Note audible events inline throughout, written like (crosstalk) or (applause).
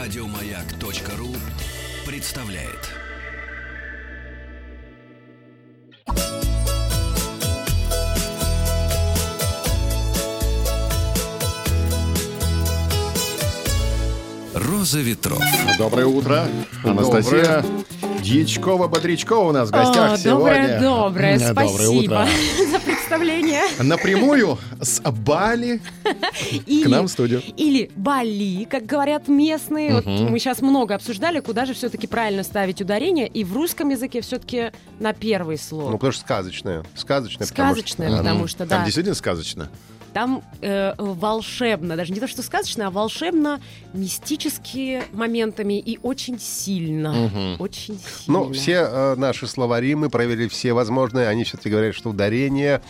Радиомаяк.ру представляет. Роза ветров. Доброе утро, Анастасия. Дьячкова-Бодрячкова у нас в гостях О, сегодня. Доброе, доброе, М, Доброе спасибо (laughs) утро. Представление. Напрямую с Бали Или, к нам в студию. или Бали, как говорят местные. Вот мы сейчас много обсуждали, куда же все-таки правильно ставить ударение. И в русском языке все-таки на первый слог. Ну, потому что сказочное. Сказочное, потому что- Сказочное, потому что, Там да, действительно сказочно. Там э, волшебно, даже не то, что сказочно, а волшебно, мистические моментами и очень сильно. Очень сильно. Ну, все э, наши словари, мы проверили все возможные, они все-таки говорят, что ударение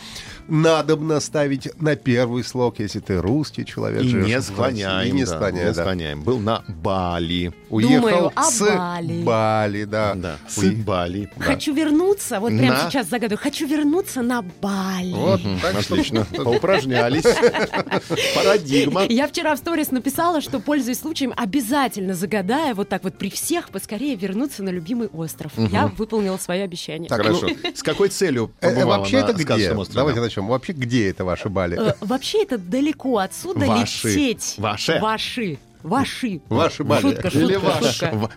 надо ставить на первый слог, если ты русский человек. И живешь не склоняем. И не да, склоняем, не да. склоняем. Был на Бали. Уехал Думаю о с Бали. Бали, да. Да, с Уе- Бали. да. Хочу вернуться, вот прямо На- сейчас загадываю, хочу вернуться на Бали. Вот, так Отлично. (laughs) Поупражнялись. (laughs) Парадигма. Я вчера в сторис написала, что, пользуясь случаем, обязательно загадая вот так вот при всех поскорее вернуться на любимый остров. Я выполнила свое обещание. Так, Хорошо. (laughs) С какой целью Э, э, побывала вообще это где? острове? Давайте начнем. Вообще где это ваши Бали? Э, Вообще это далеко отсюда Ваши. лететь. Ваше. Ваши. Ваши. Ваши Бали. Шутка, Или шутка, ваш? шутка. В-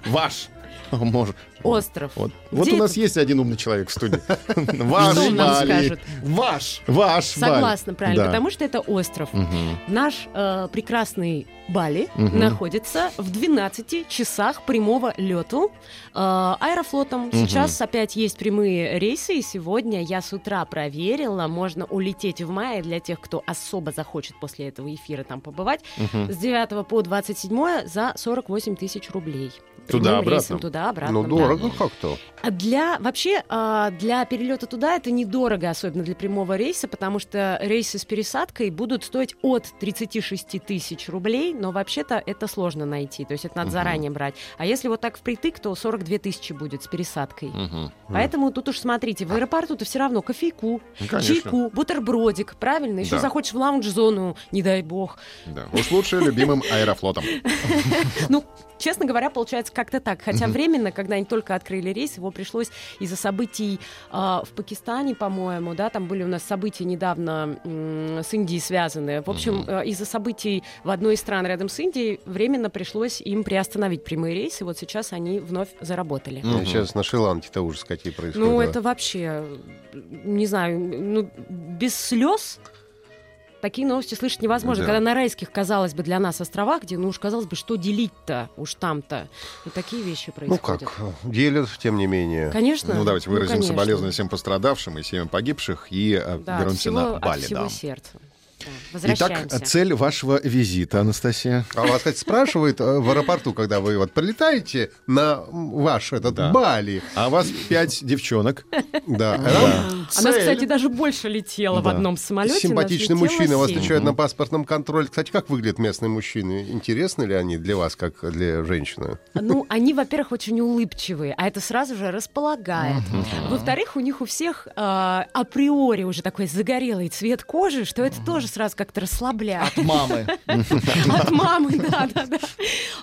(laughs) Может. Остров. Вот, вот у нас это? есть один умный человек в студии. Ваш (laughs) Что он нам Бали. скажет? Ваш. Ваш. Согласна, правильно, потому что это остров. Наш э, прекрасный Бали находится в 12 часах прямого лету э, аэрофлотом. Сейчас опять есть прямые рейсы, и сегодня я с утра проверила, можно улететь в мае для тех, кто особо захочет после этого эфира там побывать, с 9 по 27 за 48 тысяч рублей. Туда-обратно? рейсом Туда-обратно. Ну, да. дорого как-то. А Для вообще а, для перелета туда это недорого, особенно для прямого рейса, потому что рейсы с пересадкой будут стоить от 36 тысяч рублей, но вообще-то это сложно найти, то есть это надо заранее брать. А если вот так впритык, то 42 тысячи будет с пересадкой. Мгм. Поэтому тут уж смотрите, в аэропорту-то все равно кофейку, Ну, чайку, бутербродик, правильно? Еще Да. захочешь в лаунж-зону, не дай бог. Да. Уж лучше любимым аэрофлотом. Ну, честно говоря, получается как-то так. Хотя временно, когда они только открыли рейс, его пришлось из-за событий а, в Пакистане, по-моему, да, там были у нас события недавно м, с Индией связанные. В общем, э, из-за событий в одной из стран рядом с Индией временно пришлось им приостановить прямые рейсы. Вот сейчас они вновь заработали. Мгм. Сейчас на Шри-Ланке-то ужас какие происходят. Ну, это вообще, не знаю, ну, без слез такие новости слышать невозможно. Да. Когда на райских, казалось бы, для нас островах, где, ну уж казалось бы, что делить-то, уж там-то. Ну, такие вещи Ну происходят. как, делят, тем не менее. Конечно. Ну, давайте выразим конечно. соболезнования всем пострадавшим и семьям погибших и э, Да, вернемся всего, на от Бали. всего да. сердца. Да, Итак, Возвращаемся. цель вашего визита, Анастасия. А вас, кстати, спрашивают э, в аэропорту, когда вы вот прилетаете на ваш этот Да. Бали. А у вас пять девчонок. Да. Она, кстати, даже больше летела в одном самолете. Симпатичный мужчина вас встречает на паспортном контроле. Кстати, как выглядят местные мужчины? Интересны ли они для вас, как для женщины? Ну, они, во-первых, очень улыбчивые, а это сразу же располагает. Во-вторых, у них у всех а, априори уже такой загорелый цвет кожи, что это тоже сразу как-то расслабляет. Мамы. От мамы, да, да, да.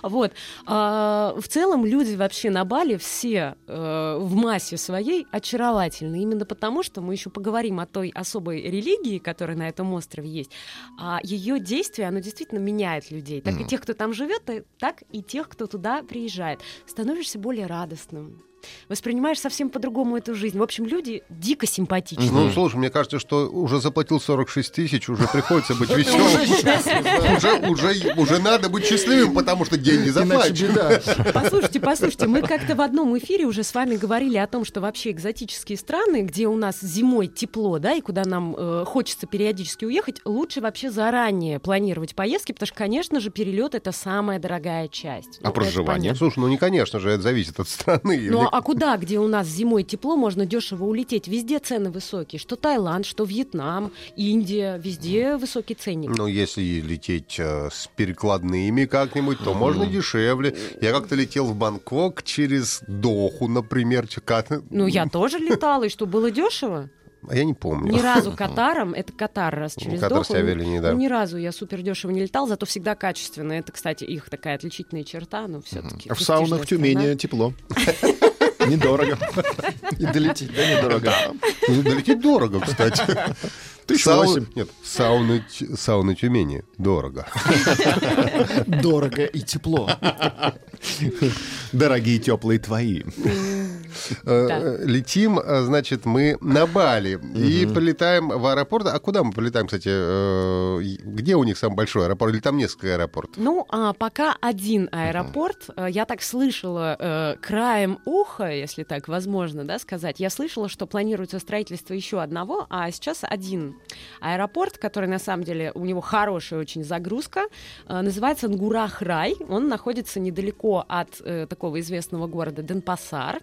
Вот. А, в целом люди вообще на Бали все э, в массе своей очаровательны. Именно потому, что мы еще поговорим о той особой религии, которая на этом острове есть. А ее действие, оно действительно меняет людей. Так и тех, кто там живет, и- так и тех, кто туда приезжает. Становишься более радостным. Воспринимаешь совсем по-другому эту жизнь. В общем, люди дико симпатичны. Ну, слушай, мне кажется, что уже заплатил 46 тысяч, уже приходится быть (laughs) веселым. Уже, уже, уже надо быть счастливым, потому что деньги заплачены. (laughs) Послушайте, послушайте, мы как-то в одном эфире уже с вами говорили о том, что вообще экзотические страны, где у нас зимой тепло, да, и куда нам э, хочется периодически уехать, лучше вообще заранее планировать поездки, потому что, конечно же, перелет это самая дорогая часть. А Ну, проживание? Слушай, ну не конечно же, это зависит от страны. Ну а куда, где у нас зимой тепло, можно дешево улететь? Везде цены высокие. Что Таиланд, что Вьетнам, Индия, везде высокий ценник. Ну, если лететь э, с перекладными как-нибудь, то можно дешевле. Я как-то летел в Бангкок через Доху, например. Чакат. Ну, я (laughs) тоже летала, и что, было дешево? А я не помню. Ни разу (laughs) Катаром, это Катар раз через Катарские Доху. авиалинии, да. Ну, ни разу я супер дешево не летал, зато всегда качественно. Это, кстати, их такая отличительная черта, но все-таки. В саунах Тюмени тепло. (laughs) Недорого. И долететь, да, недорого. Ну, Долететь дорого, кстати. Тысячу Сау- восемь. Нет, сауны, сауны Тюмени. Дорого. Дорого и тепло. Дорогие теплые твои. Э, э, Летим, э, значит, мы на Бали. И полетаем в аэропорт. А куда мы полетаем, кстати? Где у них самый большой аэропорт? Или там несколько аэропортов? Ну, а пока один аэропорт, я так слышала краем уха, если так возможно, да, сказать, я слышала, что планируется строительство еще одного, а сейчас один аэропорт, который на самом деле у него хорошая очень загрузка, называется Нгурах-Рай. Он находится недалеко от э, такого известного города Денпасар.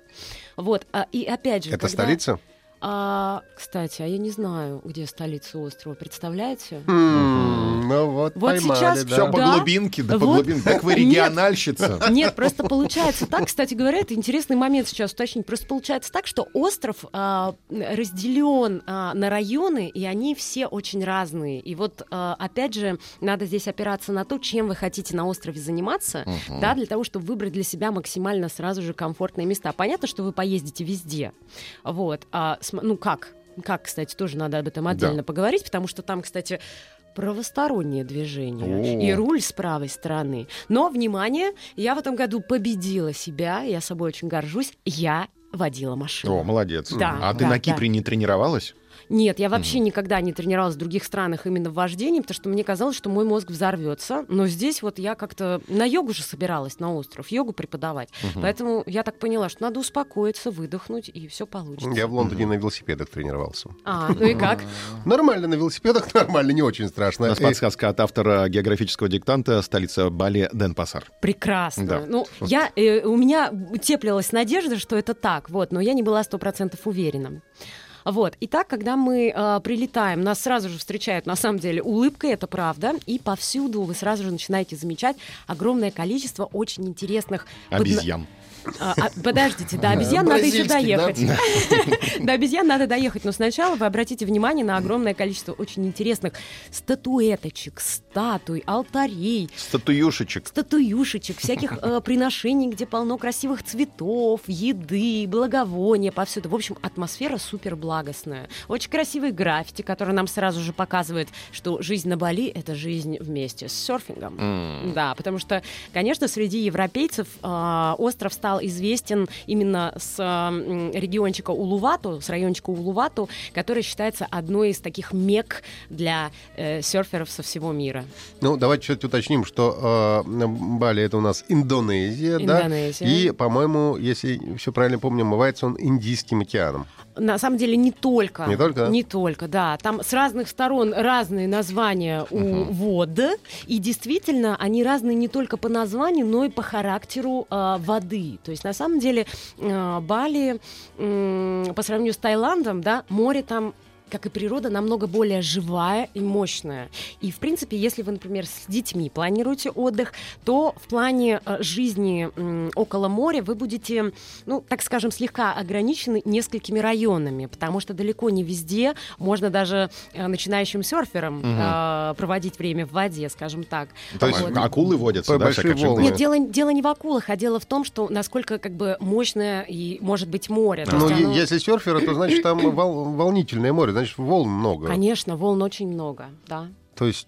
Вот, а, и опять же, Это когда- столица? А, кстати, а я не знаю, где столица острова, представляете? М, Ну вот, Вот поймали, сейчас да. Все по Да. глубинке, да по Вот. глубинке. Так вы Нет. региональщица. Нет, просто получается так, кстати говоря, это интересный момент сейчас уточнить. Просто получается так, что остров а, разделен а, на районы, и они все очень разные. И вот, а, опять же, надо здесь опираться на то, чем вы хотите на острове заниматься, да, для того, чтобы выбрать для себя максимально сразу же комфортные места. Понятно, что вы поездите везде, вот. А, ну как? Как, кстати, тоже надо об этом отдельно поговорить, потому что там, кстати, правостороннее движение О. и руль с правой стороны. Но, внимание, я в этом году победила себя, я собой очень горжусь, я водила машину. О, молодец. Да, А ты да, на да. Кипре не тренировалась? Нет, я вообще никогда не тренировалась в других странах именно в вождении, потому что мне казалось, что мой мозг взорвется. Но здесь вот я как-то на йогу же собиралась на остров, йогу преподавать. Поэтому я так поняла, что надо успокоиться, выдохнуть, и все получится. Я в Лондоне на велосипедах тренировался. А, ну и как? (laughs) Нормально на велосипедах, (laughs) нормально, не очень страшно. У нас подсказка от автора географического диктанта столица Бали Денпасар. Прекрасно. Да. Ну, я, э, у меня теплилась надежда, что это так, вот, но я не была сто процентов уверена. Вот. Итак, когда мы э, прилетаем, нас сразу же встречают, на самом деле, улыбкой, это правда, и повсюду вы сразу же начинаете замечать огромное количество очень интересных... подна- Обезьян. А, а, подождите, до обезьян надо еще доехать. (laughs) (laughs) До обезьян надо доехать, но сначала вы обратите внимание на огромное количество очень интересных статуэточек, статуй, алтарей, Статуюшечек. статуюшечек, всяких э, (laughs) приношений, где полно красивых цветов, еды, благовония повсюду. В общем, атмосфера супер благостная. Очень красивые граффити, которые нам сразу же показывают, что жизнь на Бали — это жизнь вместе с серфингом. Да, потому что, конечно, среди европейцев э, остров стал известен именно с региончика Улувату, с райончика Улувату, который считается одной из таких мек для э, серферов со всего мира. Ну, давайте чуть уточним, что э, Бали это у нас Индонезия, Индонезия. да? И, по-моему, если все правильно помню, омывается он Индийским океаном. На самом деле не только. Не только, да? Не только, да. Там с разных сторон разные названия у вод. И действительно, они разные не только по названию, но и по характеру э, воды. То есть, на самом деле, э, Бали м, по сравнению с Таиландом, да, море там как и природа, намного более живая и мощная. И, в принципе, если вы, например, с детьми планируете отдых, то в плане э, жизни около моря вы будете, ну, так скажем, слегка ограничены несколькими районами, потому что далеко не везде можно даже э, начинающим серферам э, проводить время в воде, скажем так. То есть Вот. акулы водятся, По да, большие волны. Нет, дело, дело не в акулах, а дело в том, что насколько как бы мощное и может быть море. То Ну, оно- если серферы, то значит там вол- волнительное море, значит волн много. Конечно, волн очень много, да. То есть,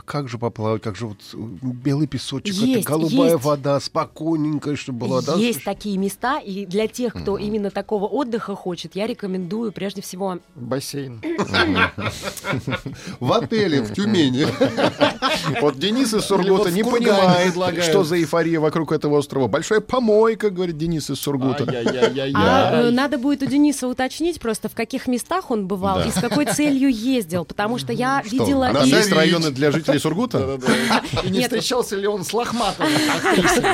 а как же поплавать, как же вот э, белый песочек, Есть, это голубая есть. вода, спокойненькая, чтобы была, да? Есть такие места, и для тех, кто именно такого отдыха хочет, я рекомендую прежде всего Бассейн. В отеле в Тюмени. Вот Денис из Сургута не понимает, что за эйфория вокруг этого острова. Большая помойка, говорит Денис из Сургута. А э, надо будет у Дениса уточнить просто, в каких местах он бывал и с какой целью ездил, потому что я видела... И- есть районы для жителей (laughs) Сургута? Да-да-да. И не Нет. встречался ли он с актрисой?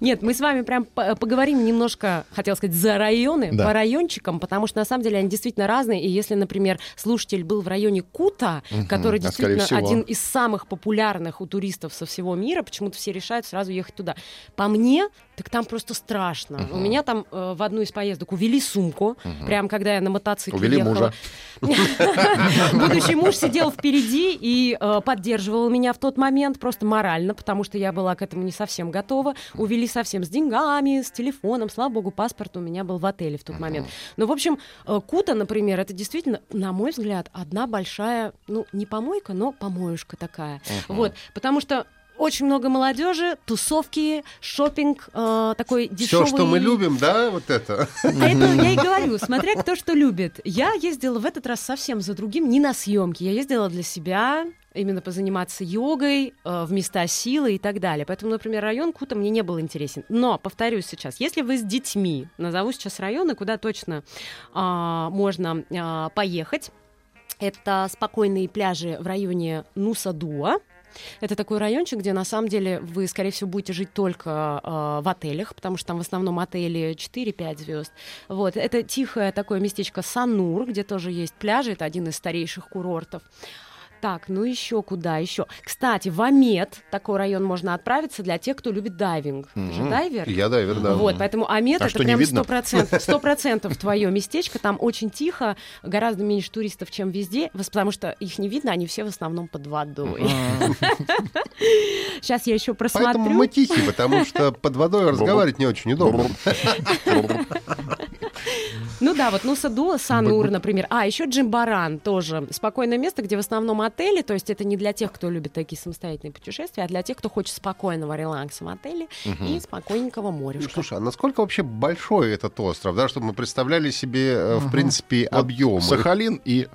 Нет, мы с вами прям по- поговорим немножко, хотел сказать, за районы, Да. по райончикам, потому что на самом деле они действительно разные. И если, например, слушатель был в районе Кута, который а действительно один из самых популярных у туристов со всего мира, почему-то все решают сразу ехать туда. По мне, так там просто страшно. У меня там э, в одну из поездок увели сумку, прям когда я на мотоцикле Увели ехала. мужа. (laughs) Будущий муж сидел впереди и э, поддерживал меня в тот момент просто морально, потому что я была к этому не совсем готова. Увели совсем с деньгами, с телефоном. Слава богу, паспорт у меня был в отеле в тот момент. Ну, в общем, э, Кута, например, это действительно, на мой взгляд, одна большая, ну, не помойка, но помоюшка такая. Вот, потому что очень много молодежи, тусовки, шопинг, э, такой дешевый. Все, что мы любим, да, вот это. А это я и говорю, смотря кто что любит. Я ездила в этот раз совсем за другим, не на съемки. Я ездила для себя, именно позаниматься йогой, э, в места силы и так далее. Поэтому, например, район Кута мне не был интересен. Но, повторюсь сейчас, если вы с детьми, назову сейчас районы, куда точно а, можно а, поехать, это спокойные пляжи в районе Нусадуа. Это такой райончик, где на самом деле вы, скорее всего, будете жить только э, в отелях, потому что там в основном отели 4-5 звезд. Вот. Это тихое такое местечко Санур, где тоже есть пляжи. Это один из старейших курортов. Так, ну еще куда еще? Кстати, в Амет такой район можно отправиться для тех, кто любит дайвинг. Ты же дайвер? Я дайвер, да. Вот, поэтому Амет А это прям сто процентов, сто процентов твое местечко. Там очень тихо, гораздо меньше туристов, чем везде, потому что их не видно, они все в основном под водой. Сейчас я еще Поэтому просмотрю. мы тихие, потому что под водой разговаривать не очень удобно. Ну да, вот Нуса Дуа, Санур, например. А, еще Джимбаран тоже. Спокойное место, где в основном отели, то есть это не для тех, кто любит такие самостоятельные путешествия, а для тех, кто хочет спокойного релакса в отеле и спокойненького Ну, моря. Слушай, а насколько вообще большой этот остров, да, чтобы мы представляли себе, э, в принципе, объемы? Сахалин и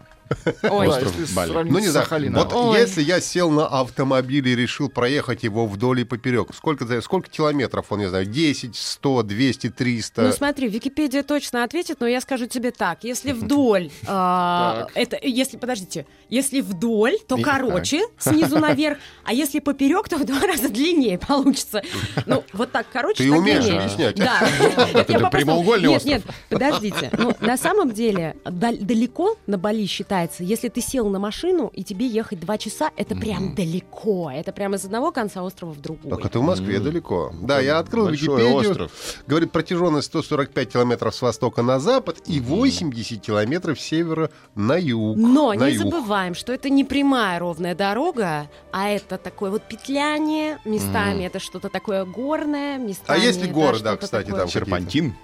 Ой, Да, Остров если Бали. Ну, не с знаю, Сахалином. вот Ой. если я сел на автомобиль и решил проехать его вдоль и поперек, сколько, сколько километров он, не знаю, 10, 100, 200, 300? Ну смотри, Википедия точно ответит, но я скажу тебе так: если вдоль, (laughs) а, это, если подождите, если вдоль, то короче снизу (laughs) наверх, а если поперек, то в два раза длиннее получится. Ну вот так короче. Ты умеешь длиннее. объяснять. Да. (laughs) Я Это прямоугольный Нет, остров. нет, подождите. Ну на самом деле дал- далеко на Бали считается, если ты сел на машину и тебе ехать два часа, это прям далеко, это прям из одного конца острова в другой. Так это в Москве далеко. Да, я открыл Большой Википедию. остров. Говорит, протяженность 145 километров с востока на запад и 80 километров с севера на юг. Но на не юг. забываем, что это не прямая ровная дорога, а это такое вот петляние, местами это что-то такое горное, местами А есть ли это горы, да, кстати, такое- там? серпантин.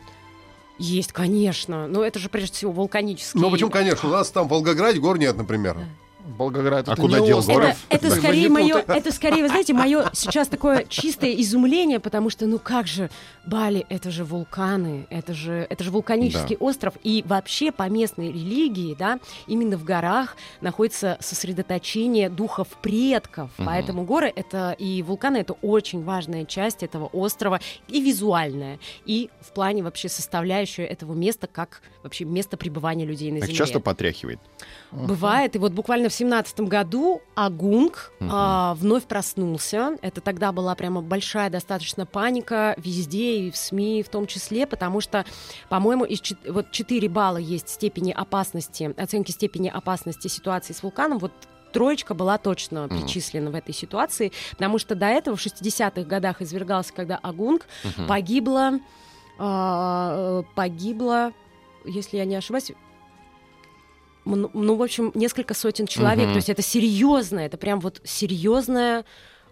Есть, конечно. Но это же прежде всего вулканические. Ну, почему, конечно, у нас там в Волгограде гор нет, например. Волгоград. А это куда не дел остров. Это, это скорее мое, это скорее, вы знаете, мое сейчас такое чистое изумление, потому что, ну как же, Бали, это же вулканы, это же, это же вулканический остров, и вообще по местной религии, да, именно в горах находится сосредоточение духов предков, поэтому горы это и вулканы это очень важная часть этого острова и визуальная, и в плане вообще составляющая этого места как вообще место пребывания людей на Так земле. часто потряхивает. Бывает. И вот буквально в семнадцатом году Агунг а, вновь проснулся. Это тогда была прямо большая достаточно паника везде и в СМИ в том числе, потому что, по-моему, из чет- вот 4 балла есть степени опасности, оценки степени опасности ситуации с вулканом. Вот троечка была точно причислена в этой ситуации, потому что до этого в 60-х годах извергался, когда Агунг погибло, а, э, погибло, если я не ошибаюсь, ну, в общем, несколько сотен человек. Мгм. То есть это серьезно, это прям вот серьезное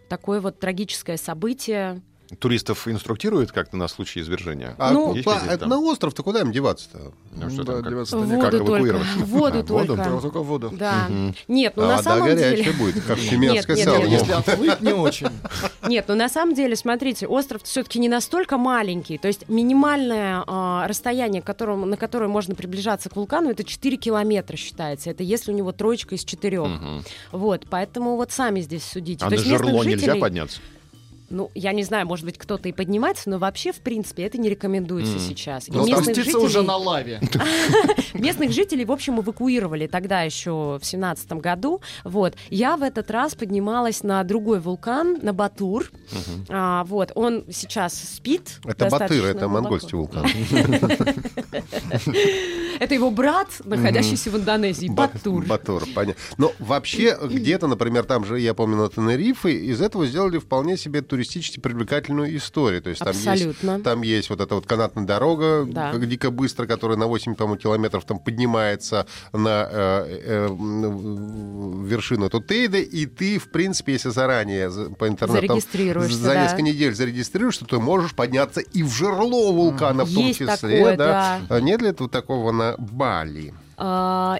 такое вот трагическое событие. Туристов инструктируют как-то на случай извержения? А Ну, по- это на остров-то куда им деваться-то? Ну, что Да, там, как- как (laughs) воду только. эвакуироваться? В воду А, в воду? только. Только воду. Да. Мгм. Нет, ну а на вода самом горячая деле... будет, как нет, сало. нет, Если отплыть, не очень. (laughs) Нет, ну на самом деле, смотрите, остров все-таки не настолько маленький. То есть минимальное а, расстояние, которому, на которое можно приближаться к вулкану, это 4 километра считается. Это если у него троечка из четырех. Вот, поэтому вот сами здесь судите. А То на жерло нельзя подняться? Ну, я не знаю, может быть, кто-то и поднимается, но вообще, в принципе, это не рекомендуется Мгм. сейчас. И Но местных спуститься жителей, уже на лаве. (laughs) (laughs) местных жителей, в общем, эвакуировали тогда еще в семнадцатом году. Вот. Я в этот раз поднималась на другой вулкан, на Батур. А, вот. Он сейчас спит. Это Батыр, это монгольский вулкан. (laughs) Это его брат, находящийся в Индонезии, Бат- Батур. Батур, понятно. Но вообще где-то, например, там же, я помню, на Тенерифе, из этого сделали вполне себе туристический туристически привлекательную историю. То есть там Абсолютно. есть, там есть вот эта вот канатная дорога, Да. дико быстро, которая на 8, по-моему, километров там поднимается на э, э, вершину Тутейда, и ты, в принципе, если заранее за- по интернету за да. несколько недель зарегистрируешься, то можешь подняться и в жерло вулкана в том Есть числе. такое, да. да. А Нет ли этого такого на Бали? А,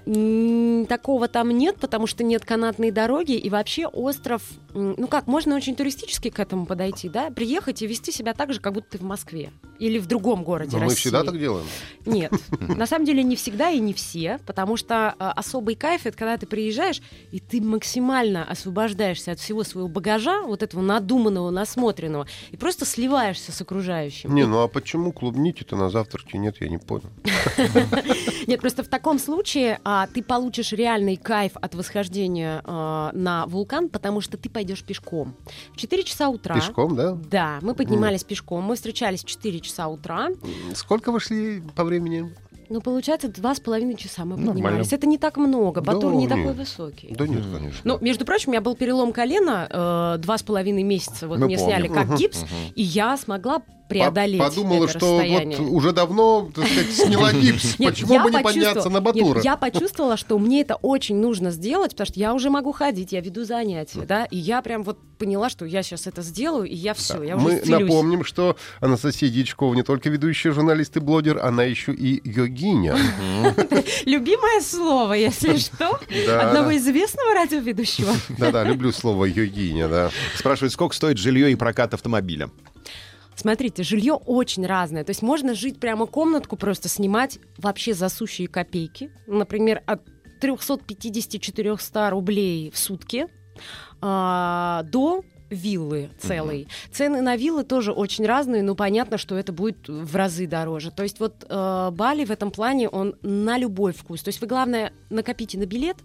такого там нет, потому что нет канатной дороги, и вообще остров, ну как, можно очень туристически к этому подойти, да, приехать и вести себя так же, как будто ты в Москве или в другом городе Но мы России. всегда так делаем. Нет, (laughs) на самом деле не всегда и не все, потому что а, особый кайф это когда ты приезжаешь и ты максимально освобождаешься от всего своего багажа, вот этого надуманного, насмотренного, и просто сливаешься с окружающим. Не, ну а почему клубники-то на завтраке нет, я не понял. (laughs) Нет, просто в таком случае а, ты получишь реальный кайф от восхождения а, на вулкан, потому что ты пойдешь пешком. В 4 часа утра. Пешком, да? Да, мы поднимались пешком, мы встречались в 4 часа утра. Сколько вы шли по времени? Ну, получается, два с половиной часа мы Нормально. поднимались. Это не так много, Да, Батур не такой высокий. Да нет, конечно. Ну, между прочим, у меня был перелом колена э, два с половиной месяца. Вот Мы мне помним. сняли как гипс, и я смогла преодолеть Подумала, это что расстояние. вот уже давно, так сказать, сняла (laughs) гипс. Нет, Почему бы не подняться на Нет, Батура? я почувствовала, что мне это очень нужно сделать, потому что я уже могу ходить, я веду занятия, да, и я прям вот поняла, что я сейчас это сделаю, и я все, я уже Мы напомним, что Анастасия Дьячкова не только ведущая журналист и блогер, она еще и йогиня. Любимое слово, если что, одного известного радиоведущего. Да-да, люблю слово йогиня, да. Спрашивает, сколько стоит жилье и прокат автомобиля? Смотрите, жилье очень разное. То есть можно жить прямо комнатку, просто снимать вообще за сущие копейки. Например, от 350-400 рублей в сутки а, до виллы целой. Цены на виллы тоже очень разные, но понятно, что это будет в разы дороже. То есть вот э, Бали в этом плане, он на любой вкус. То есть вы, главное, накопите на билет,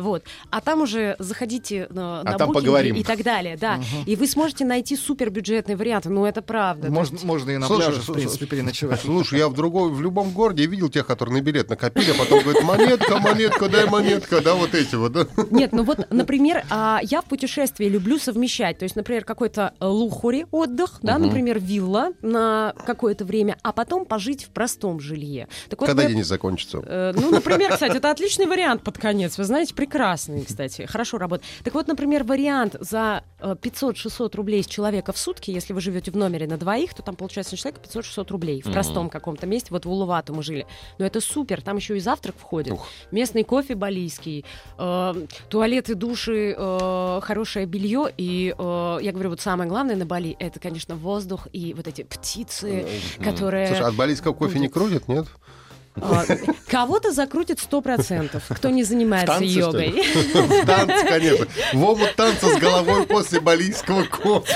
вот. А там уже заходите на, на А там букинги поговорим. и так далее, да. И вы сможете найти супер бюджетные варианты. Ну, это правда. Можно, есть- можно и на Слушай, пляже, в принципе, переночевать. Слушай, я в другой, в любом городе видел тех, которые на билет накопили, а потом говорят, монетка, монетка, дай монетка, да, вот эти вот, да. Нет, ну вот, например, а, я в путешествии люблю совмещать. То есть, например, какой-то лухури отдых, да, например, вилла на какое-то время, а потом пожить в простом жилье. Так вот, Когда мы- день закончится? Э, Ну, например, кстати, это отличный вариант под конец. Вы знаете, прекрасный, кстати. Хорошо работает. Так вот, например, вариант за э, 500-600 рублей с человека в сутки, если вы живете в номере на двоих, то там получается на человека 500-600 рублей в простом каком-то месте. Вот в Улувату мы жили. Но это супер. Там еще и завтрак входит. Ух. Местный кофе балийский, э, туалеты, души, э, хорошее белье. И э, я говорю, вот самое главное на Бали, это, конечно, воздух и вот эти птицы, которые... Слушай, от балийского кофе не крутят, нет? А, Кого-то закрутит сто процентов, кто не занимается йогой. В танце, конечно. В омут танца с головой после балийского кофе.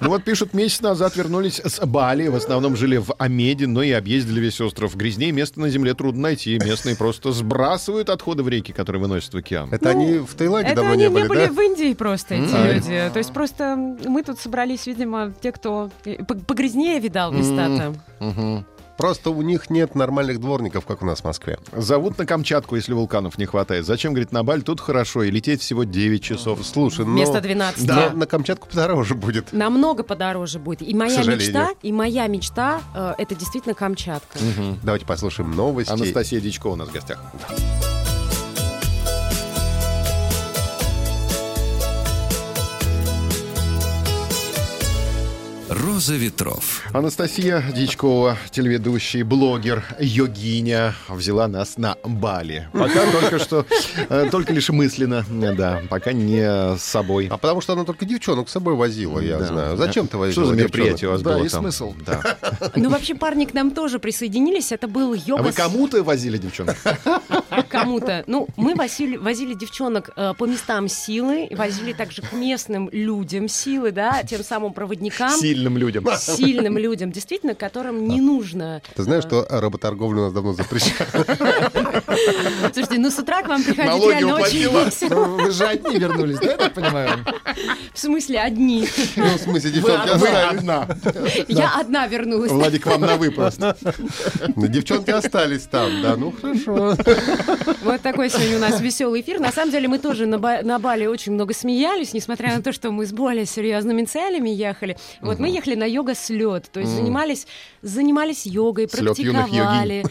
Ну вот пишут, месяц назад вернулись с Бали, в основном жили в Амеде, но и объездили весь остров. Грязнее места на земле трудно найти. Местные просто сбрасывают отходы в реки, которые выносят в океан. Это они в Таиланде Это давно они не были, да? в Индии просто, эти М. люди. То есть просто мы тут собрались, видимо, те, кто э, по- погрязнее видал места-то. Мгм. Просто у них нет нормальных дворников, как у нас в Москве. Зовут на Камчатку, если вулканов не хватает. Зачем, говорит, на Баль? Тут хорошо, и лететь всего 9 часов. Слушай, но... Вместо 12. но на Камчатку подороже будет. Намного подороже будет. И моя мечта, и моя мечта, э, это действительно Камчатка. Давайте послушаем новости. Анастасия Дичкова у нас в гостях. «Роза ветров». Анастасия Дичкова, телеведущий, блогер, йогиня, взяла нас на Бали. Пока (laughs) только что, э, только лишь мысленно, э, да, пока не с собой. А потому что она только девчонок с собой возила, я Да. знаю. Зачем ты возила Что за мероприятие у вас Да, было и там? смысл. Да. (laughs) Ну, вообще, парни к нам тоже присоединились. Это был А йога вы с- кому-то возили девчонок? (laughs) кому-то. Ну, мы возили, возили девчонок э, по местам силы, возили также к местным людям силы, да, тем самым проводникам. Сильным людям. (laughs) сильным людям, действительно, которым не нужно. Ты знаешь, что работорговлю у нас давно запрещают? (laughs) (laughs) Слушайте, ну с утра к вам приходить Налоги реально очень уплатила. весело. Ну, Вы же одни вернулись, да, я так понимаю? В смысле, одни. Ну, в смысле, девчонки Вы остались. одна. Я одна вернулась. Владик, вам на выпуск. Ну, Девчонки остались там, да, ну хорошо. Вот такой сегодня у нас веселый эфир. На самом деле мы тоже на, Ба- на Бали очень много смеялись, несмотря на то, что мы с более серьезными целями ехали. Вот мы ехали на йога-слет, то есть занимались, занимались йогой, Слёт юных практиковали.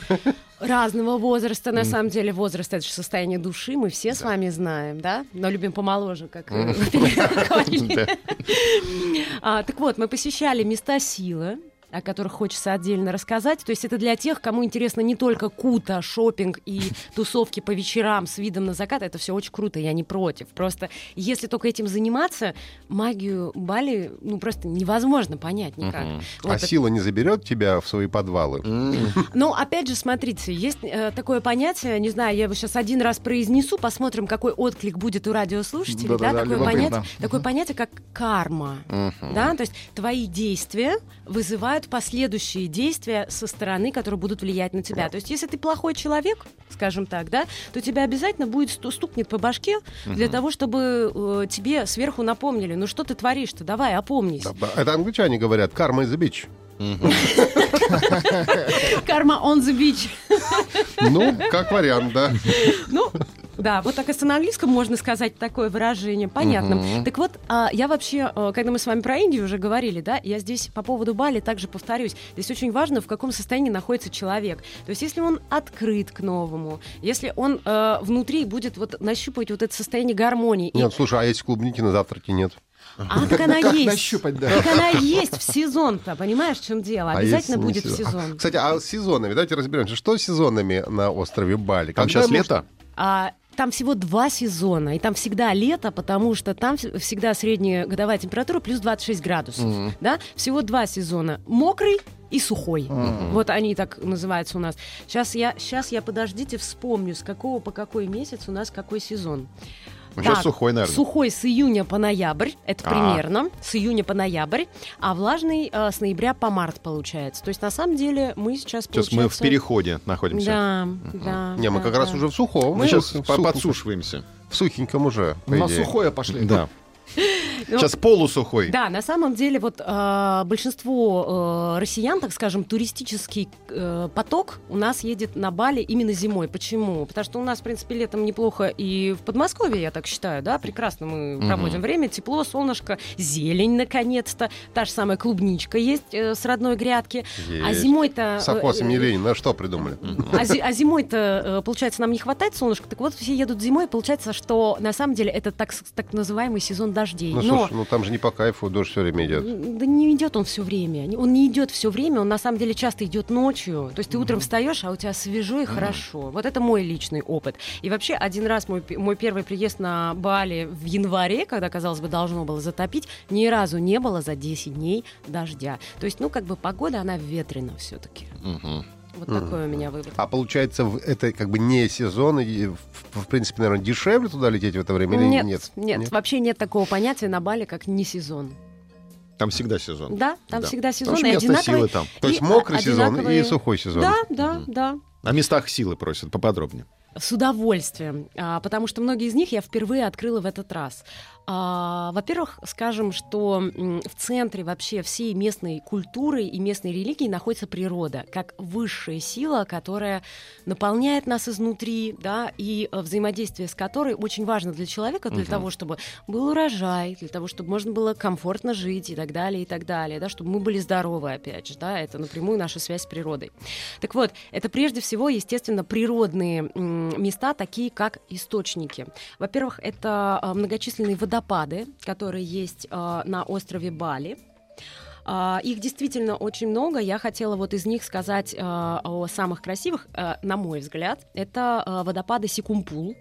Разного возраста, на самом деле, возраст это же состояние души, мы все с вами знаем, да? Но любим помоложе, как э, говорили. (laughs) А, Так вот, мы посещали места силы, о которых хочется отдельно рассказать. То есть это для тех, кому интересно не только кута, шопинг и тусовки по вечерам с видом на закат. Это все очень круто, я не против. Просто если только этим заниматься, магию Бали ну просто невозможно понять никак. Вот А это- сила не заберет тебя в свои подвалы? ну, опять же, смотрите, есть э, такое понятие, не знаю, я его сейчас один раз произнесу, посмотрим, какой отклик будет у радиослушателей. Да, Да-да-да, такое, понятие, такое понятие, как карма. Да, то есть твои действия вызывают последующие действия со стороны, которые будут влиять на тебя. То есть, если ты плохой человек, скажем так, да, то тебя обязательно будет сту- стукнет по башке для того, чтобы э, тебе сверху напомнили, ну что ты творишь-то, давай, опомнись. Это англичане говорят, карма a bitch. (laughs) Карма on the beach. Ну, как вариант, да. Ну, да, вот так если на английском можно сказать такое выражение, понятно. Так вот, а, я вообще, а, когда мы с вами про Индию уже говорили, да, я здесь по поводу Бали также повторюсь. Здесь очень важно, в каком состоянии находится человек. То есть, если он открыт к новому, если он э, внутри будет вот нащупывать вот это состояние гармонии. и- Нет, слушай, а если клубники на завтраке нет? А так она Как есть. нащупать, да? Так она есть в сезон-то, понимаешь, в чем дело? А Обязательно будет в сезон. Кстати, а с сезонами, давайте разберемся, что с сезонами на острове Бали? Там Когда сейчас может- лето. А, там всего два сезона, и там всегда лето, потому что там вс- всегда средняя годовая температура плюс 26 градусов. Да? Всего два сезона. Мокрый и сухой. Вот они так называются у нас. Сейчас я, сейчас я, подождите, вспомню, с какого по какой месяц у нас какой сезон. Ну, сейчас Так, сухой, наверное. Сухой с июня по ноябрь, это А. примерно, с июня по ноябрь, а влажный э, с ноября по март получается. То есть на самом деле мы сейчас Сейчас мы в получается- переходе находимся. Да, да. Не, мы да, как раз да. уже в сухом. Мы сейчас подсушиваемся. В сухеньком уже, На сухое пошли. Да. (laughs) Ну, Сейчас полусухой. Да, на самом деле вот э, большинство э, россиян, так скажем, туристический э, поток у нас едет на Бали именно зимой. Почему? Потому что у нас, в принципе, летом неплохо и в Подмосковье, я так считаю, да, прекрасно мы проводим время, тепло, солнышко, зелень, наконец-то, та же самая клубничка есть э, с родной грядки. А зимой-то... С окосами э, Ленина что придумали? а, зи- а зимой-то, э, получается, нам не хватает солнышка. Так вот, все едут зимой. Получается, что на самом деле это так, так называемый сезон дождей. Ну, слушай, ну там же не по кайфу, дождь все время идет. Да не идет он все время. Он не идет все время, он на самом деле часто идет ночью. То есть ты утром встаешь, а у тебя свежо и хорошо. Вот это мой личный опыт. И вообще один раз мой, мой первый приезд на Бали в январе, когда, казалось бы, должно было затопить, ни разу не было за 10 дней дождя. То есть, ну, как бы погода, она ветрена все-таки. Мгм. Вот такой у меня вывод. А получается, это как бы не сезон, и, в, принципе, наверное, дешевле туда лететь в это время или нет, нет? нет, вообще нет такого понятия на Бали, как не сезон. Там всегда сезон. Да, там Да. всегда сезон Потому и одинаковые. силы там. То есть мокрый сезон одинаковые- и сухой сезон. Да, да, да. О местах силы просят поподробнее. С удовольствием, а, потому что многие из них я впервые открыла в этот раз. А, Во-первых, скажем, что в центре вообще всей местной культуры и местной религии находится природа, как высшая сила, которая наполняет нас изнутри, да, и э, взаимодействие с которой очень важно для человека, для того, чтобы был урожай, для того, чтобы можно было комфортно жить и так далее, и так далее, да, чтобы мы были здоровы, опять же, да, это напрямую наша связь с природой. Так вот, это прежде всего, естественно, природные места, такие как источники. Во-первых, это а, многочисленные водопады, которые есть а, на острове Бали. А, Их действительно очень много. Я хотела вот из них сказать а, о самых красивых, а, на мой взгляд. Это водопады Сикумпул.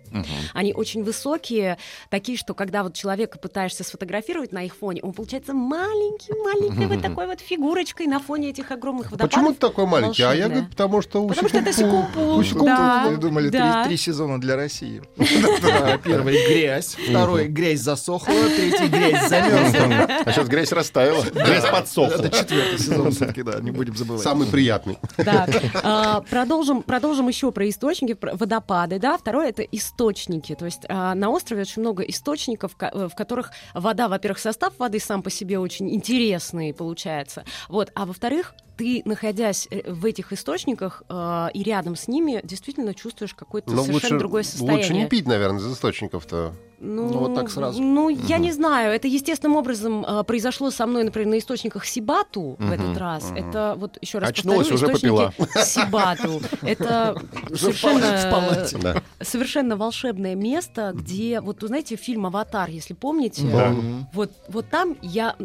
Они очень высокие, такие, что когда вот человека пытаешься сфотографировать на их фоне, он получается маленький-маленький, вот такой вот фигурочкой на фоне этих огромных водопадов. Почему ты такой маленький? А я говорю, потому что у Потому что это Сикумпу- Сикумпул. у Да. Вы думали, три- да. три сезона для России. (laughs) Первый грязь, второй грязь засохла, третий грязь замерзла. А сейчас грязь растаяла. Грязь подсохло. Это четвертый сезон (laughs) все-таки, да, не будем забывать. Самый приятный. Да. А, Продолжим, продолжим еще про источники, про водопады, да. Второе это источники. То есть а, на острове очень много источников, э, в которых вода, во-первых, состав воды сам по себе очень интересный получается. Вот, а во-вторых, ты, находясь э, в этих источниках э, и рядом с ними, действительно чувствуешь какое-то Но совершенно лучше, другое состояние. лучше не пить, наверное, из источников-то. Ну, Ну, вот так сразу. Ну, я не знаю. Это естественным образом э, произошло со мной, например, на источниках Сибату в этот раз. Это вот еще раз Очнулась, повторю, уже попила. источники Сибату. Это (laughs) совершенно, совершенно волшебное место, где, вот вы знаете, фильм «Аватар», если помните, Да. вот, вот там я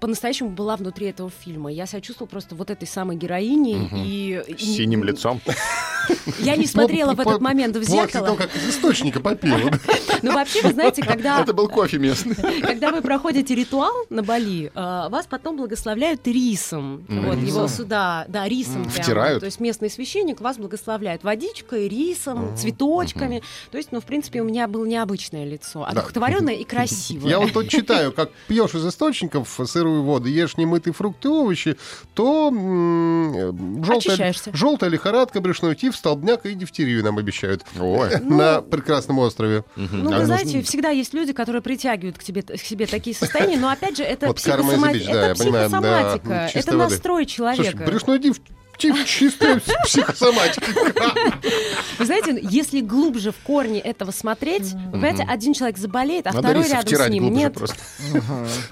по-настоящему была внутри этого фильма. Я себя чувствовала просто вот этой самой героиней. И, С синим лицом. Я не смотрела в Ну, этот момент в зеркало. как из источника попил. (laughs) Но вообще, вы знаете, когда... Это был кофе местный. (laughs) Когда вы проходите ритуал на Бали, э, вас потом благословляют рисом. Вот, его сюда, да, рисом. Втирают? То есть местный священник вас благословляет водичкой, рисом, цветочками. То есть, ну, в принципе, у меня было необычное лицо, одухотворенное и красивое. Я вот тут читаю, как пьешь из источников сырую воду, ешь немытые фрукты и овощи, то желтая, Очищаешься. желтая лихорадка, брюшной тиф, столбняк и дифтерию нам обещают Ой. на прекрасном острове. Ну, А вы нужно- знаете, всегда есть люди, которые притягивают к, тебе, к себе такие (laughs) состояния, но опять же, это, Вот карма психосома- изобилия, да, это я понимаю, да, психосоматика, это воды. настрой Слушай, человека. брюшной диф, тиф чистая (laughs) психосоматика. Вы знаете, если глубже в корни этого смотреть, вы понимаете, один человек заболеет, а Надо второй рядом с ним нет. просто.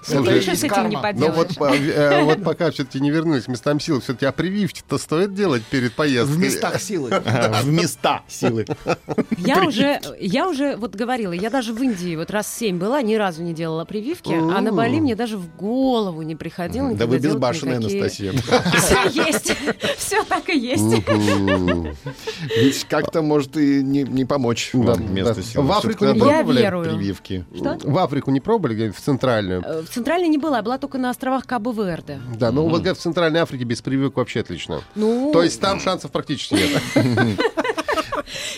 Слушай, Ничего с этим не карма. Ну поделаешь. вот, по- э, вот пока все-таки не вернулись к местам сил, все-таки а прививки-то стоит делать перед поездкой. В местах силы. (laughs) В места силы. Я уже, я уже вот говорила, я даже в Индии вот раз семь была, ни разу не делала прививки, а на Бали мне даже в голову не приходило. Да вы безбашенная, Анастасия. Все (laughs) есть, (laughs) все так и есть. Ведь как-то может и не, не помочь Да, вам вместо да. сил. В Африку не Я пробовали верую. Прививки. Что? В Африку не пробовали, в центральную? Э, В Центральной не была, я была только на островах Кабо-Верде. Да, ну вот в Центральной Африке без прививок вообще отлично. Ну, То есть там шансов практически нет. (laughs)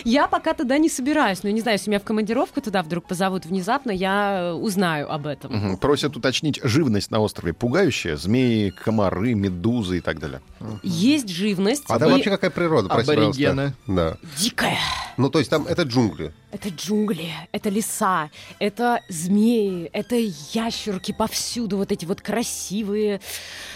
я пока туда не собираюсь. Ну, не знаю, если меня в командировку туда вдруг позовут внезапно, я э, узнаю об этом. Просят уточнить живность на острове. Пугающая? Змеи, комары, медузы и так далее. Есть живность. А там вообще какая природа? Аборигены. Да. Дикая. Ну, то есть там это джунгли. Это джунгли, это леса, это змеи, это ящерки повсюду, вот эти вот красивые,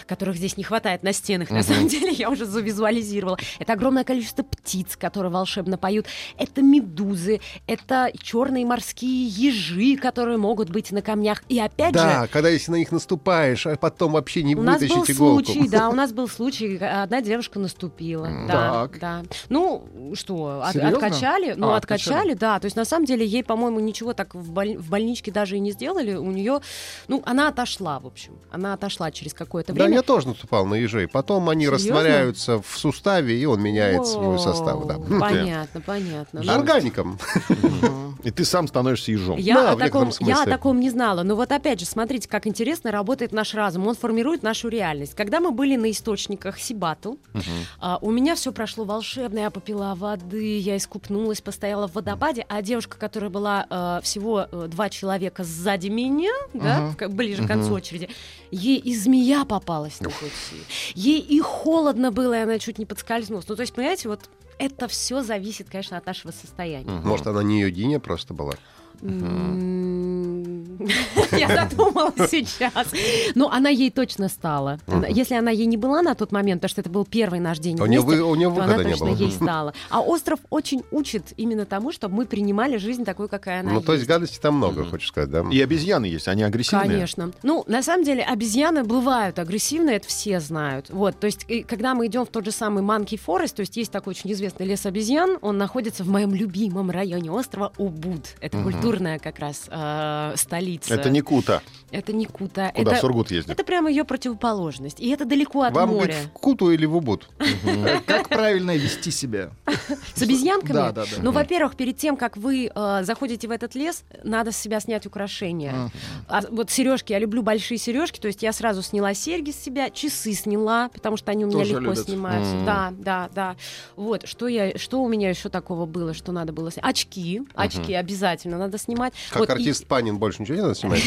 которых здесь не хватает на стенах, на самом деле, я уже завизуализировала. Это огромное количество птиц, которые волшебно поют, это медузы, это черные морские ежи, которые могут быть на камнях. И опять Да, же, когда если на них наступаешь, а потом вообще не у нас был вытащить иголку. случай, да, у нас был случай, одна девушка наступила. Да, Так. да. Ну, что, от- откачали? Ну, А, откачали, откачали. да. То есть, на самом деле, ей, по-моему, ничего так в, боль- в больничке даже и не сделали. У нее, ну, она отошла, в общем. Она отошла через какое-то Да, время. я тоже наступал на ежей. Потом они Серьезно? растворяются в суставе, и он меняет свой состав. Да. Хм. Понятно, понятно. Ну, Органиком. И ты сам становишься ежом. Я, Да, о в таком, я о таком не знала. Но вот опять же, смотрите, как интересно работает наш разум. Он формирует нашу реальность. Когда мы были на источниках Сибату, а, у меня все прошло волшебно. Я попила воды, я искупнулась, постояла в водопаде. А девушка, которая была э, всего э, два человека сзади меня, да, к- ближе к концу очереди, ей и змея попалась на пути. Ей и холодно было, и она чуть не подскользнулась. Ну, то есть, понимаете, вот это все зависит, конечно, от нашего состояния. Может, она не йодиня просто была? Я задумалась сейчас. Ну, она ей точно стала. Если она ей не была на тот момент, потому что это был первый наш день У нее вместе, то она точно было. ей стала. А остров очень учит именно тому, чтобы мы принимали жизнь такой, какая она Ну, то есть гадости там много, хочешь сказать, да? И обезьяны есть, они агрессивные. Конечно. Ну, на самом деле, обезьяны бывают агрессивные, это все знают. Вот, то есть, когда мы идем в тот же самый Monkey Forest, то есть есть такой очень известный лес обезьян, он находится в моем любимом районе острова Убуд. Это культурная как раз э, столица. Это не Кута, Это не Кута. куда это, в Сургут ездит. это прямо ее противоположность. И это далеко от Вам, моря. говорит, в Куту или в Убуд? Как правильно вести себя? С обезьянками? Да, да, да. Ну, во-первых, перед тем, как вы э, заходите в этот лес, надо с себя снять украшения. А вот сережки, я люблю большие сережки, то есть я сразу сняла серьги с себя, часы сняла, потому что они у меня легко снимаются. Да, да, да. Вот, что, я, что у меня еще такого было, что надо было снять? Очки. Очки обязательно надо снимать. Как Вот, и- артист Панин больше ничего не надо снимать?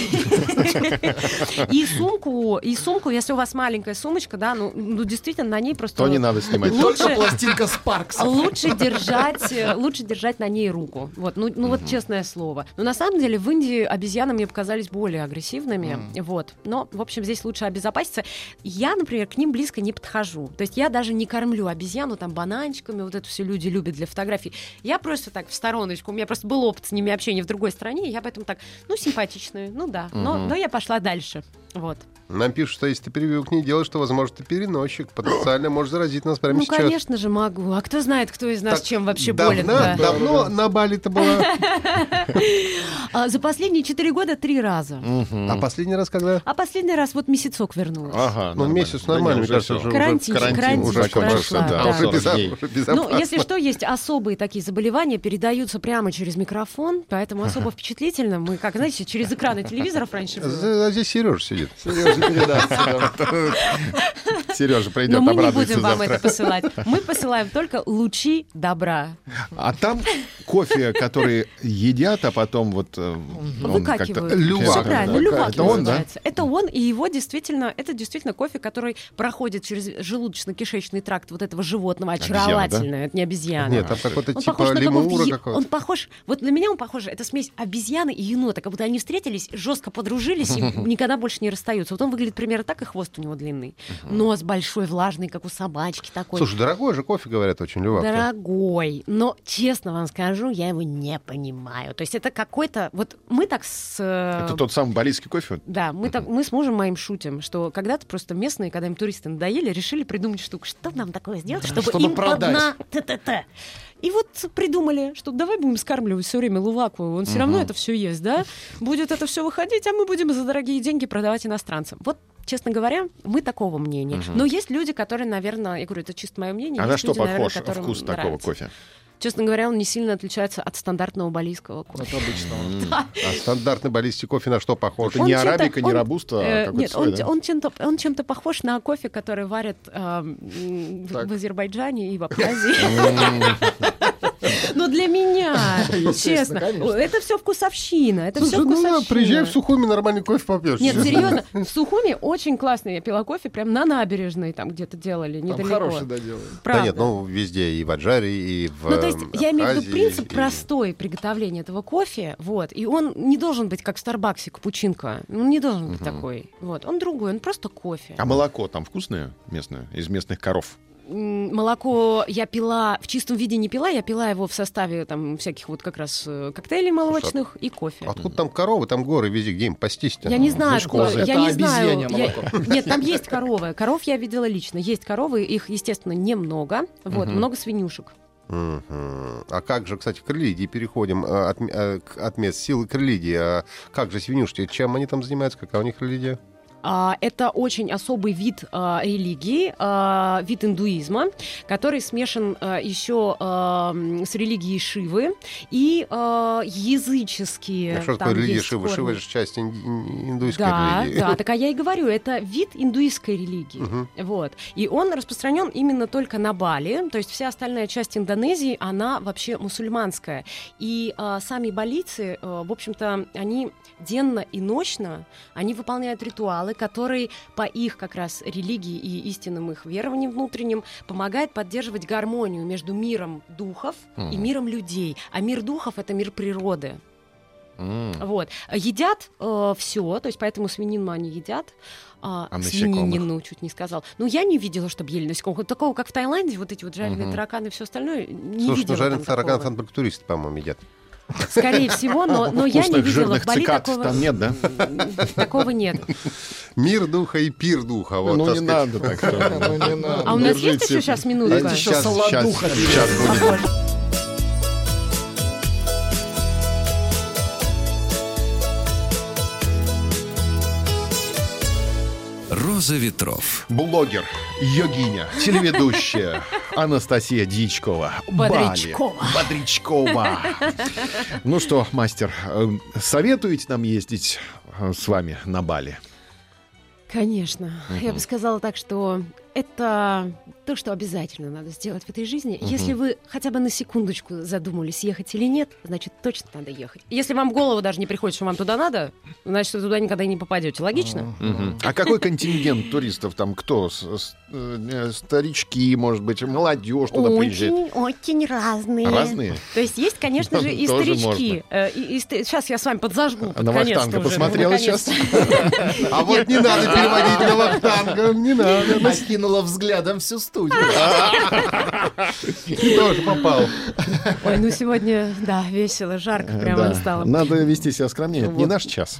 И сумку, и сумку, если у вас маленькая сумочка, да, ну, ну, действительно, на ней просто... То не надо снимать. Лучше- Только пластинка Спаркс. Лучше держать, лучше держать на ней руку. Вот, ну, ну вот честное слово. Но на самом деле в Индии обезьяны мне показались более агрессивными. Вот. Но, в общем, здесь лучше обезопаситься. Я, например, к ним близко не подхожу. То есть я даже не кормлю обезьяну там бананчиками, вот это все люди любят для фотографий. Я просто так в стороночку. У меня просто был опыт с ними общения в другой стране, и я поэтому так, ну, симпатичные, ну да. Но, но я пошла дальше. Вот. Нам пишут, что если ты прививок не делаешь, то, возможно, ты переносчик. Потенциально можешь заразить нас прямо ну, сейчас. конечно же, могу. А кто знает, кто из нас Так, чем вообще давно, болен? Давно на Бали-то была. (laughs) А, за последние четыре года три раза. А последний раз когда? А последний раз вот месяцок вернулась. Ага, Ну, месяц Да нормально, не, мне кажется, карантин карантинчик уже закончился, прошла, да, да. Уже 40 безо- дней. уже безопасно. Ну, если что, есть особые такие заболевания, передаются прямо через микрофон, поэтому особо (laughs) впечатлительно. Мы, как, знаете, через экраны телевизоров раньше было. А Здесь Сережа сидит. (laughs) Сережа придет, Но мы не будем вам это посылать. Мы посылаем только лучи добра. А там кофе, который едят, а потом вот э. Выкакивают. Лювак, Это он, да? Это он, и его действительно, это действительно кофе, который проходит через желудочно-кишечный тракт вот этого животного, очаровательное, это не обезьяна. Нет, там какой-то Он типа на лемура какого-то. Он похож... Вот для меня он похож... Это смесь обезьяны и енота. Как будто они встретились, жестко подружились и никогда больше не расстаются. Вот он выглядит примерно так, и хвост у него длинный. Нос большой, влажный, как у собачки такой. Слушай, дорогой же кофе, говорят, очень лювак. Дорогой, но честно вам скажу, я его не понимаю. То есть это какой-то, вот мы так с, э, Это тот самый балийский кофе? да, мы так, мы с мужем моим шутим, что когда-то просто местные, когда им туристы надоели, решили придумать штуку, что нам такое сделать, чтобы, Чтобы им продать. И вот придумали, что давай будем скармливать все время Луваку, он все равно это все ест, да? Будет это все выходить, а мы будем за дорогие деньги продавать иностранцам. Вот честно говоря, мы такого мнения. Но есть люди, которые, наверное, я говорю, это чисто мое мнение. А на что люди, наверное, похож которым вкус такого нравится. кофе? Честно говоря, он не сильно отличается от стандартного балийского кофе. Вот обычно. А стандартный баллистик кофе на что похож? Это не чем-то- арабика, не он- робуста, а Э, какой-то Нет, свой, он, да? он чем-то, он чем-то похож на кофе, который варят Так. в Азербайджане и в (laughs) Абхазии. Но для меня, (laughs) Естественно, честно, это все вкусовщина. Это все ну вкусовщина. приезжай в Сухуми, нормальный кофе попьешь. Нет, серьезно, (laughs) в Сухуми очень классно. Я пила кофе прям на набережной, там где-то делали, Там недалеко. хороший, да, делают. Да Правда. нет, ну везде, и в Аджаре, и в Ну, то есть, эм, я имею в виду принцип простой приготовления этого кофе, вот, и он не должен быть как в Старбаксе капучинко, он не должен быть такой, вот, он другой, он просто кофе. А молоко там вкусное местное, из местных коров? Молоко я пила в чистом виде не пила, я пила его в составе там всяких вот как раз э, коктейлей молочных и кофе. Откуда там коровы, там горы везде, где им пастись-то? Я не знаю, откуда- я Это не знаю. я-. (laughs) Нет, там есть коровы. Коров я видела лично. Есть коровы, их, естественно, немного. Вот, много свинюшек. Мгм. А как же, кстати, к религии переходим а, от, а, к- от мест силы к религии. А как же свинюшки? Чем они там занимаются? Какая у них религия? А, Это очень особый вид а, религии, а, вид индуизма, который смешан еще с религией Шивы и языческие. А что такое религия Шивы? Шива же часть ин- ин- индуйской Да, религии. да, так а я и говорю, это вид индуистской религии. Мгм. Вот. И он распространен именно только на Бали. То есть вся остальная часть Индонезии, она вообще мусульманская. И сами балийцы, а, в общем-то, они денно и ночно, они выполняют ритуалы, которые по их как раз религии и истинным их верованиям внутренним помогают поддерживать гармонию между миром духов и Мгм. миром людей. А мир духов — это мир природы. М. Вот. Едят все, то есть поэтому свинину они едят. А, А свинину чуть не сказал. Ну, я не видела, чтобы ели насекомых. Вот такого, как в Таиланде, вот эти вот жареные Мгм. тараканы и все остальное, не Слушай, видела ну там тараканов такого. там только туристы, по-моему, едят. Скорее всего, но, но я не видела. жирных В Бали цикад такого... там нет, да? Такого нет. Мир духа и пир духа. Вот, ну так не сказать. надо так. (laughs) Ну. А у нас есть еще сейчас минутка? Сейчас будет. Роза ветров. Блогер, йогиня, телеведущая (laughs) Анастасия Дичкова. Бодрячкова. Бали. Бодрячкова. Ну что, мастер, э, советуете нам ездить э, с вами на Бали? Конечно. Я бы сказала так, что это то, что обязательно надо сделать в этой жизни. Если вы хотя бы на секундочку задумались, ехать или нет, значит, точно надо ехать. Если вам в голову даже не приходит, что вам туда надо, значит, вы туда никогда и не попадете. Логично? А какой контингент туристов там? Кто? Э, старички, может быть, молодежь туда приезжает? Очень, очень разные. Разные? То есть есть, конечно же, (laughs) и старички. Э, Сейчас я с вами подзажгу. А на Вахтанга посмотрела сейчас? (laughs) А вот не надо переводить на Вахтанга, не надо. Накинула взглядом всю студию. (laughs) Тоже попал. Ой, ну сегодня, да, весело, жарко прямо Да. стало. Надо вести себя скромнее. Это не наш час.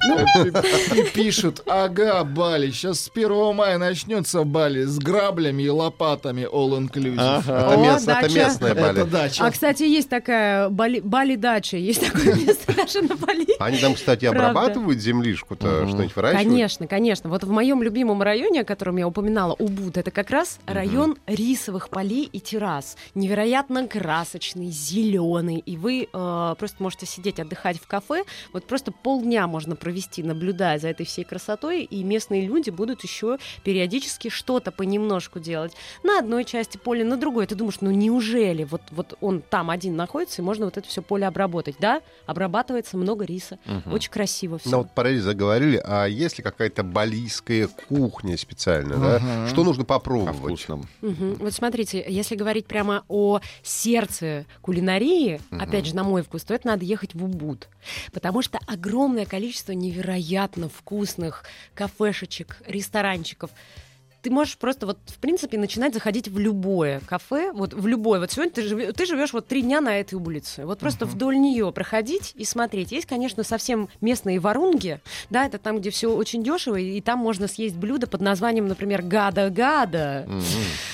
И пишут, ага, Бали, сейчас с 1 мая начнется Бали с граблями и лопатами all inclusive. Ага. Это, местная Бали. А, кстати, есть такая Бали, Бали-дача, есть такое (laughs) место даже на Бали. Они там, кстати, обрабатывают землишку-то, что-нибудь выращивают? Конечно, конечно. Вот в моем любимом районе, о котором я упоминала, Убуд, это как раз район рисовых полей и террас. Невероятно красочный, зеленый. И вы э, просто можете сидеть, отдыхать в кафе. Вот просто полдня можно провести, наблюдая за этой всей красотой. И местные люди будут еще периодически что-то понемножку делать. На одной части поля, на другой. Ты думаешь, ну неужели вот, вот он там один находится, и можно вот это все поле обработать? Да, обрабатывается много риса. Очень красиво все. Ну вот про рис заговорили, а есть ли какая-то балийская кухня специальная, да? Что нужно О попробовать? вкусном. Мгм. Вот смотрите, если говорить прямо о сердце кулинарии, опять же, на мой вкус, то это надо ехать в Убуд. Потому что огромное количество невероятно вкусных кафешечек, ресторанчиков. Ты можешь просто вот, в принципе, начинать заходить в любое кафе, вот в любое. Вот сегодня ты, живе- ты живешь вот три дня на этой улице. Вот просто вдоль нее проходить и смотреть. Есть, конечно, совсем местные варунги, да, это там, где все очень дешево, и там можно съесть блюдо под названием, например, гада-гада. Мгм.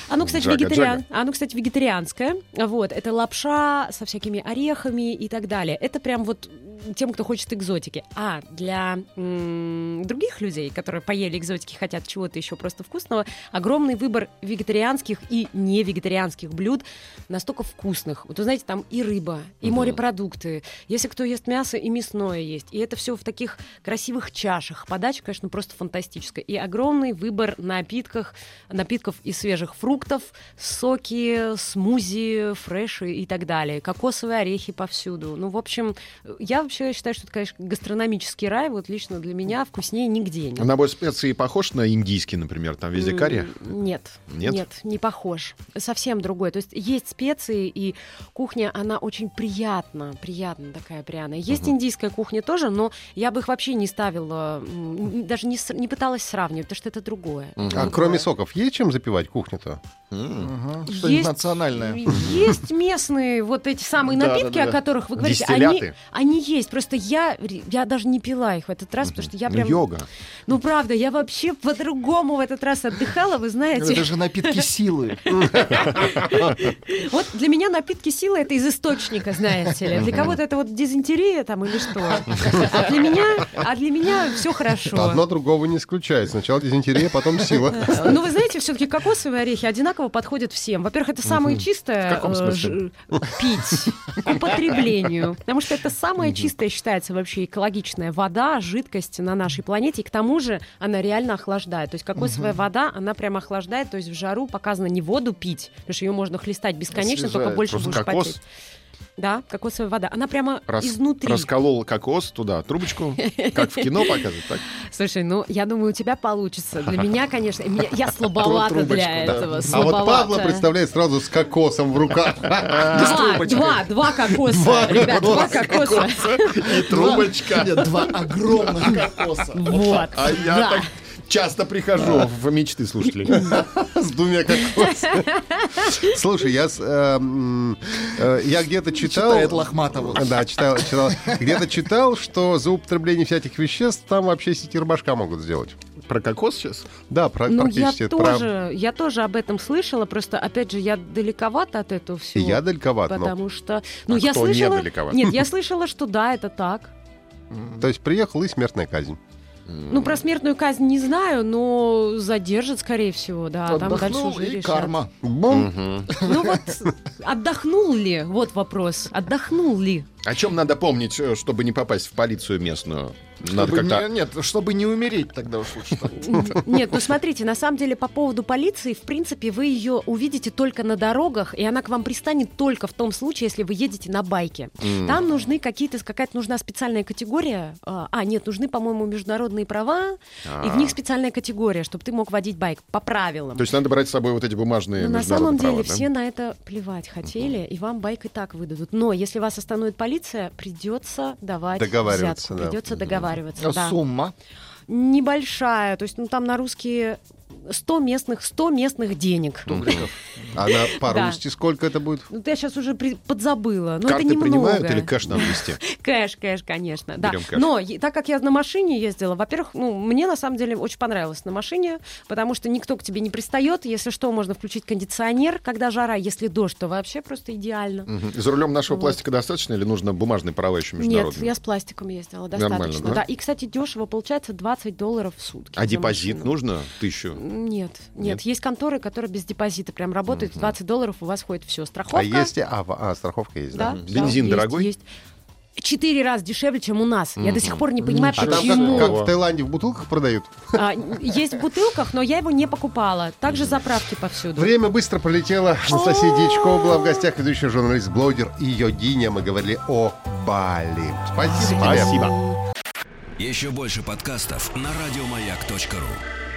Оно, кстати, Джага, вегетариан... Оно, кстати, вегетарианское. Вот. Это лапша со всякими орехами и так далее. Это прям вот тем, кто хочет экзотики. А для м, других людей, которые поели экзотики, хотят чего-то еще просто вкусного, огромный выбор вегетарианских и не вегетарианских блюд настолько вкусных. Вот вы знаете, там и рыба, и Мгм. морепродукты. Если кто ест мясо, и мясное есть. И это все в таких красивых чашах. Подача, конечно, просто фантастическая. И огромный выбор напитков, напитков из свежих фруктов, соки, смузи, фреши и так далее. Кокосовые орехи повсюду. Ну, в общем, я вообще считаю, что это, конечно, гастрономический рай. Вот лично для меня вкуснее нигде нет. Набор специй похож на индийский, например, там везде карри? Нет, Нет? нет, не похож. Совсем другой. То есть есть специи, и кухня, она очень приятна, приятная такая пряная. Есть индийская кухня тоже, но я бы их вообще не ставила, даже не, не пыталась сравнивать, потому что это другое. А кроме соков есть чем запивать кухню-то? Ага, Что-нибудь национальное. Есть местные вот эти самые напитки, да, да. о которых вы говорите. Они, Дистилляты. они есть. Просто я, я даже не пила их в этот раз, потому что я Ну, прям... йога. Ну, правда, я вообще по-другому в этот раз отдыхала, вы знаете. Это же напитки силы. Вот для меня напитки силы это из источника, знаете ли. Для кого-то это вот дизентерия там или что. А для меня, а для меня все хорошо. Одно другого не исключает. Сначала дизентерия, потом сила. Ну, вы знаете, все-таки кокосовые орехи одинаково подходят всем. Во-первых, это самое чистое э, пить к употреблению. Потому что это самая чистая считается вообще экологичная вода, жидкость на нашей планете. И к тому же она реально охлаждает. То есть кокосовая вода, она прям охлаждает. То есть в жару показано не воду пить, потому что ее можно хлестать бесконечно, только Освежает. больше Просто будешь кокос потеть. Да, кокосовая вода. Она прямо Рас- изнутри. Расколол кокос туда, трубочку, как в кино показывают. Так. Слушай, ну, я думаю, у тебя получится. Для меня, (laughs) конечно, я слабовата для этого. А вот. Павла представляет сразу с кокосом в руках. Два, два, два кокоса, ребят, два кокоса. (laughs) И трубочка. Нет, два огромных кокоса. Вот. А я да. так часто прихожу в мечты слушателей. (laughs) С двумя кокосами. (laughs) Слушай, я, с, э, я где-то читал... Читает Лохматову. Да, читал, читал. Где-то читал, что за употребление всяких веществ там вообще сетирбашка могут сделать. Про кокос сейчас? Да, про, Ну, я практически. про- тоже, я тоже об этом слышала, просто, опять же, я далековато от этого всего. я далековат, но... Потому что... Ну, А я кто не слышала... далековат? Нет, я слышала, что да, это так. То есть приехал и смертная казнь. Ну, про смертную казнь не знаю, но задержат, скорее всего, да. а там дальше Отдохнул уже и решат. карма. Бум. Ну вот, отдохнул ли? Вот вопрос. Отдохнул ли? О чем надо помнить, э, чтобы не попасть в полицию местную? Надо Чтобы как-то... не- нет, чтобы не умереть тогда уж лучше. Нет, ну смотрите, на самом деле по поводу полиции, в принципе, вы ее увидите только на дорогах, и она к вам пристанет только в том случае, если вы едете на байке. Там нужны какие-то, какая-то нужна специальная категория. А, а, нет, нужны, по-моему, международные права, и в них специальная категория, чтобы ты мог водить байк по правилам. То есть надо брать с собой вот эти бумажные Ну, на самом деле все на это плевать хотели, и вам байк и так выдадут. Но если вас остановит полиция, придется давать Договариваться, взятку, да. придется договариваться. А да. Сумма. Небольшая, то есть ну там на русские 100 местных, 100 местных денег. А на (laughs) по-русски сколько это будет? Ну, я сейчас уже подзабыла. Но Карты это принимают или кэш надо вести? (laughs) Кэш, кэш, конечно. Да. Но так как я на машине ездила, во-первых, ну, мне на самом деле очень понравилось на машине, потому что никто к тебе не пристает. Если что, можно включить кондиционер, когда жара. Если дождь, то вообще просто идеально. Мгм. За рулем нашего пластика достаточно или нужно бумажные права еще Нет, международные? я с пластиком ездила, Нормально, достаточно. да? да? И, кстати, дешево получается 20 долларов в сутки. А депозит машину. нужно? Тысячу? Нет, нет, Нет? есть конторы, которые без депозита прям работают. 20 долларов у вас входит все. Страховка. А есть... А, а, страховка есть, Да, да? да, Бензин есть, дорогой? Есть. Четыре раза дешевле, чем у нас. Я до сих пор не понимаю, А там почему. как, как в Таиланде в бутылках продают? А, есть в бутылках, но я его не покупала. Также заправки повсюду. Время быстро пролетело. Анастасия Дичкова была в гостях, ведущий журналист-блогер и Йогиня. Мы говорили о Бали. Спасибо тебе. Спасибо. Еще больше подкастов на радиомаяк.ру.